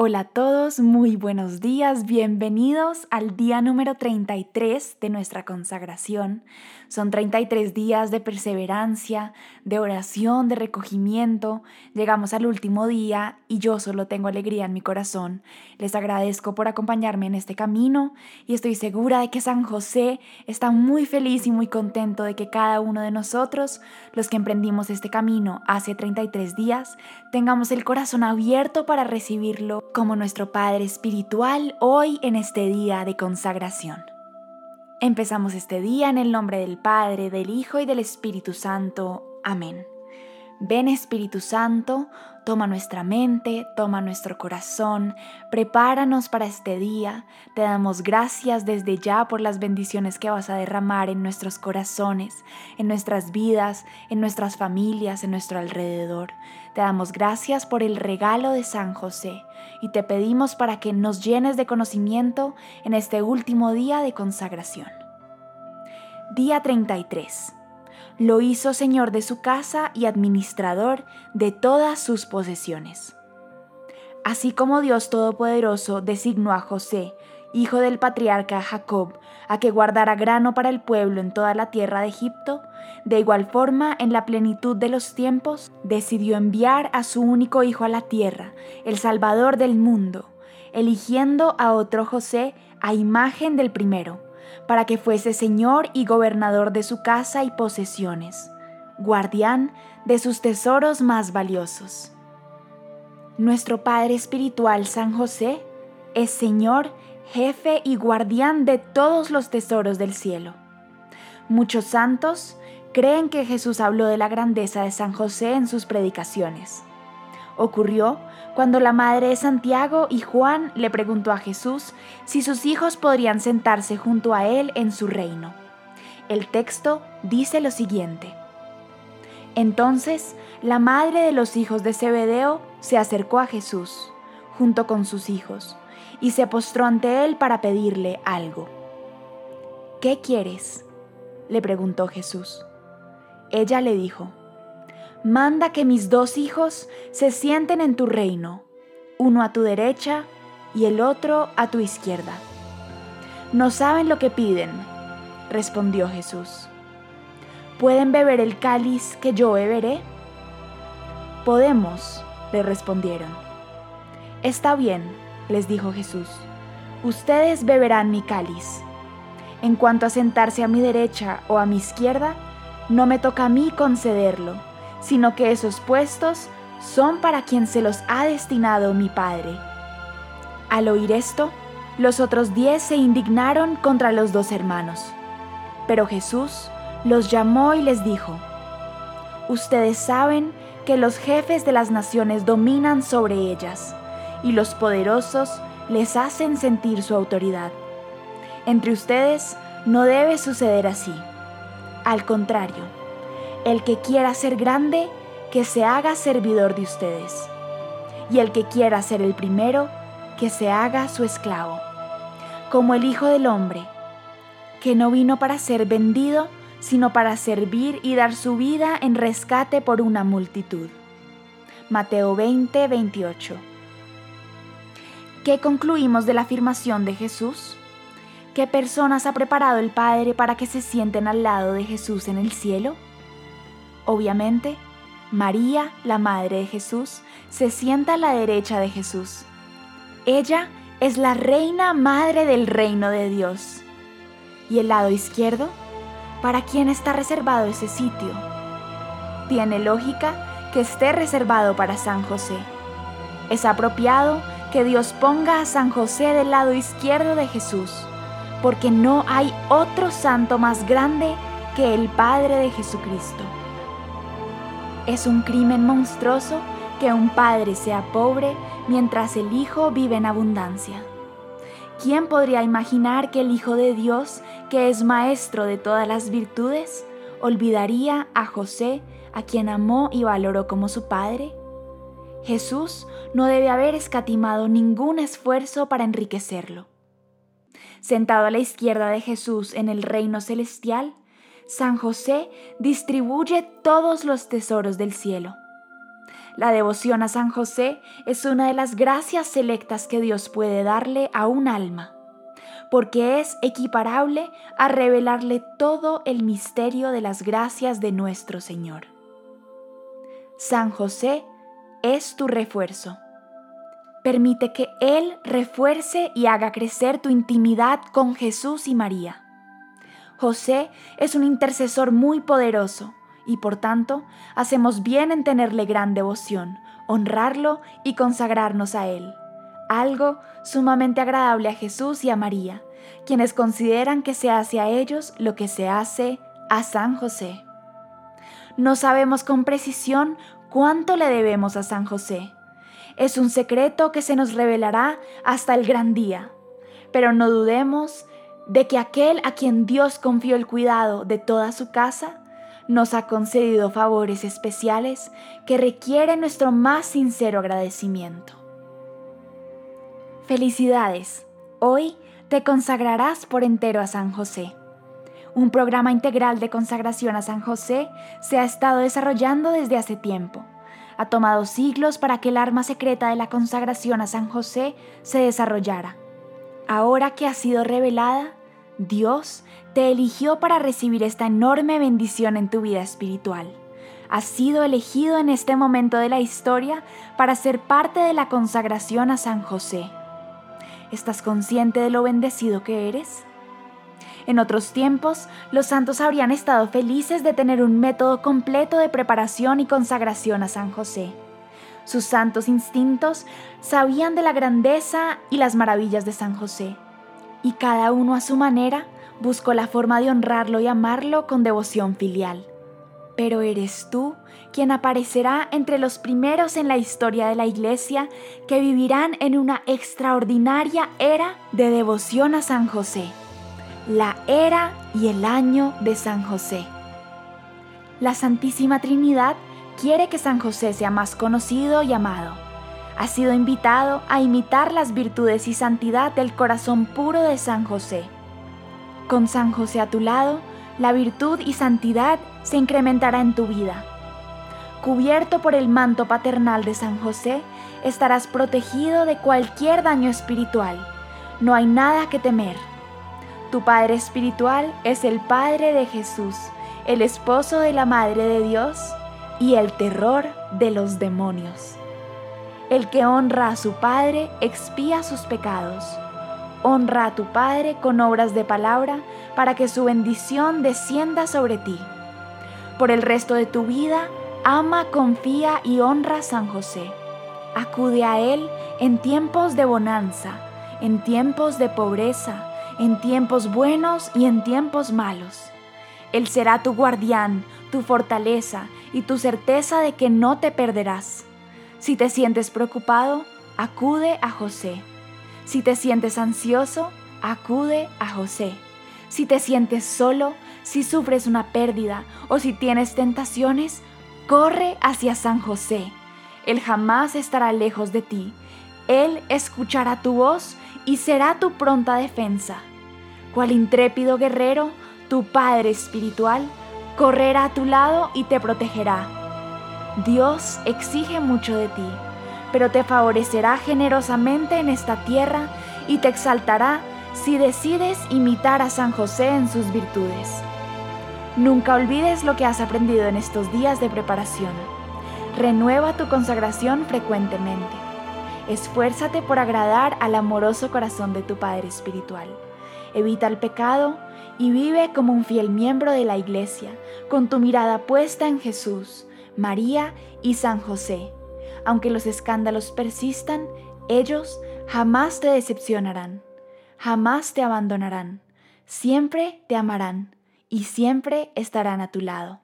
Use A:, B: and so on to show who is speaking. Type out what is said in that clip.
A: Hola a todos, muy buenos días, bienvenidos al día número 33 de nuestra consagración. Son 33 días de perseverancia, de oración, de recogimiento. Llegamos al último día y yo solo tengo alegría en mi corazón. Les agradezco por acompañarme en este camino y estoy segura de que San José está muy feliz y muy contento de que cada uno de nosotros, los que emprendimos este camino hace 33 días, tengamos el corazón abierto para recibirlo como nuestro Padre Espiritual hoy en este día de consagración. Empezamos este día en el nombre del Padre, del Hijo y del Espíritu Santo. Amén. Ven Espíritu Santo, toma nuestra mente, toma nuestro corazón, prepáranos para este día. Te damos gracias desde ya por las bendiciones que vas a derramar en nuestros corazones, en nuestras vidas, en nuestras familias, en nuestro alrededor. Te damos gracias por el regalo de San José y te pedimos para que nos llenes de conocimiento en este último día de consagración. Día 33 lo hizo señor de su casa y administrador de todas sus posesiones. Así como Dios Todopoderoso designó a José, hijo del patriarca Jacob, a que guardara grano para el pueblo en toda la tierra de Egipto, de igual forma, en la plenitud de los tiempos, decidió enviar a su único hijo a la tierra, el Salvador del mundo, eligiendo a otro José a imagen del primero para que fuese señor y gobernador de su casa y posesiones, guardián de sus tesoros más valiosos. Nuestro Padre Espiritual San José es Señor, jefe y guardián de todos los tesoros del cielo. Muchos santos creen que Jesús habló de la grandeza de San José en sus predicaciones. Ocurrió cuando la madre de Santiago y Juan le preguntó a Jesús si sus hijos podrían sentarse junto a él en su reino. El texto dice lo siguiente. Entonces la madre de los hijos de Zebedeo se acercó a Jesús, junto con sus hijos, y se postró ante él para pedirle algo. ¿Qué quieres? le preguntó Jesús. Ella le dijo, manda que mis dos hijos se sienten en tu reino, uno a tu derecha y el otro a tu izquierda. No saben lo que piden, respondió Jesús. ¿Pueden beber el cáliz que yo beberé? Podemos, le respondieron. Está bien, les dijo Jesús, ustedes beberán mi cáliz. En cuanto a sentarse a mi derecha o a mi izquierda, no me toca a mí concederlo sino que esos puestos son para quien se los ha destinado mi Padre. Al oír esto, los otros diez se indignaron contra los dos hermanos. Pero Jesús los llamó y les dijo, Ustedes saben que los jefes de las naciones dominan sobre ellas, y los poderosos les hacen sentir su autoridad. Entre ustedes no debe suceder así. Al contrario, el que quiera ser grande, que se haga servidor de ustedes. Y el que quiera ser el primero, que se haga su esclavo. Como el Hijo del Hombre, que no vino para ser vendido, sino para servir y dar su vida en rescate por una multitud. Mateo 20, 28. ¿Qué concluimos de la afirmación de Jesús? ¿Qué personas ha preparado el Padre para que se sienten al lado de Jesús en el cielo? Obviamente, María, la Madre de Jesús, se sienta a la derecha de Jesús. Ella es la reina madre del reino de Dios. ¿Y el lado izquierdo? ¿Para quién está reservado ese sitio? Tiene lógica que esté reservado para San José. Es apropiado que Dios ponga a San José del lado izquierdo de Jesús, porque no hay otro santo más grande que el Padre de Jesucristo. Es un crimen monstruoso que un padre sea pobre mientras el hijo vive en abundancia. ¿Quién podría imaginar que el Hijo de Dios, que es maestro de todas las virtudes, olvidaría a José, a quien amó y valoró como su padre? Jesús no debe haber escatimado ningún esfuerzo para enriquecerlo. Sentado a la izquierda de Jesús en el reino celestial, San José distribuye todos los tesoros del cielo. La devoción a San José es una de las gracias selectas que Dios puede darle a un alma, porque es equiparable a revelarle todo el misterio de las gracias de nuestro Señor. San José es tu refuerzo. Permite que Él refuerce y haga crecer tu intimidad con Jesús y María. José es un intercesor muy poderoso y por tanto hacemos bien en tenerle gran devoción, honrarlo y consagrarnos a Él. Algo sumamente agradable a Jesús y a María, quienes consideran que se hace a ellos lo que se hace a San José. No sabemos con precisión cuánto le debemos a San José. Es un secreto que se nos revelará hasta el gran día, pero no dudemos de que aquel a quien Dios confió el cuidado de toda su casa nos ha concedido favores especiales que requieren nuestro más sincero agradecimiento. Felicidades, hoy te consagrarás por entero a San José. Un programa integral de consagración a San José se ha estado desarrollando desde hace tiempo. Ha tomado siglos para que el arma secreta de la consagración a San José se desarrollara. Ahora que ha sido revelada, Dios te eligió para recibir esta enorme bendición en tu vida espiritual. Has sido elegido en este momento de la historia para ser parte de la consagración a San José. ¿Estás consciente de lo bendecido que eres? En otros tiempos, los santos habrían estado felices de tener un método completo de preparación y consagración a San José. Sus santos instintos sabían de la grandeza y las maravillas de San José y cada uno a su manera buscó la forma de honrarlo y amarlo con devoción filial. Pero eres tú quien aparecerá entre los primeros en la historia de la Iglesia que vivirán en una extraordinaria era de devoción a San José, la era y el año de San José. La Santísima Trinidad quiere que San José sea más conocido y amado has sido invitado a imitar las virtudes y santidad del corazón puro de San José. Con San José a tu lado, la virtud y santidad se incrementará en tu vida. Cubierto por el manto paternal de San José, estarás protegido de cualquier daño espiritual. No hay nada que temer. Tu Padre espiritual es el Padre de Jesús, el esposo de la Madre de Dios y el terror de los demonios. El que honra a su Padre expía sus pecados. Honra a tu Padre con obras de palabra para que su bendición descienda sobre ti. Por el resto de tu vida, ama, confía y honra a San José. Acude a Él en tiempos de bonanza, en tiempos de pobreza, en tiempos buenos y en tiempos malos. Él será tu guardián, tu fortaleza y tu certeza de que no te perderás. Si te sientes preocupado, acude a José. Si te sientes ansioso, acude a José. Si te sientes solo, si sufres una pérdida o si tienes tentaciones, corre hacia San José. Él jamás estará lejos de ti. Él escuchará tu voz y será tu pronta defensa. Cual intrépido guerrero, tu Padre espiritual correrá a tu lado y te protegerá Dios exige mucho de ti, pero te favorecerá generosamente en esta tierra y te exaltará si decides imitar a San José en sus virtudes. Nunca olvides lo que has aprendido en estos días de preparación. Renueva tu consagración frecuentemente. Esfuérzate por agradar al amoroso corazón de tu Padre Espiritual. Evita el pecado y vive como un fiel miembro de la Iglesia, con tu mirada puesta en Jesús María y San José. Aunque los escándalos persistan, ellos jamás te decepcionarán, jamás te abandonarán, siempre te amarán y siempre estarán a tu lado.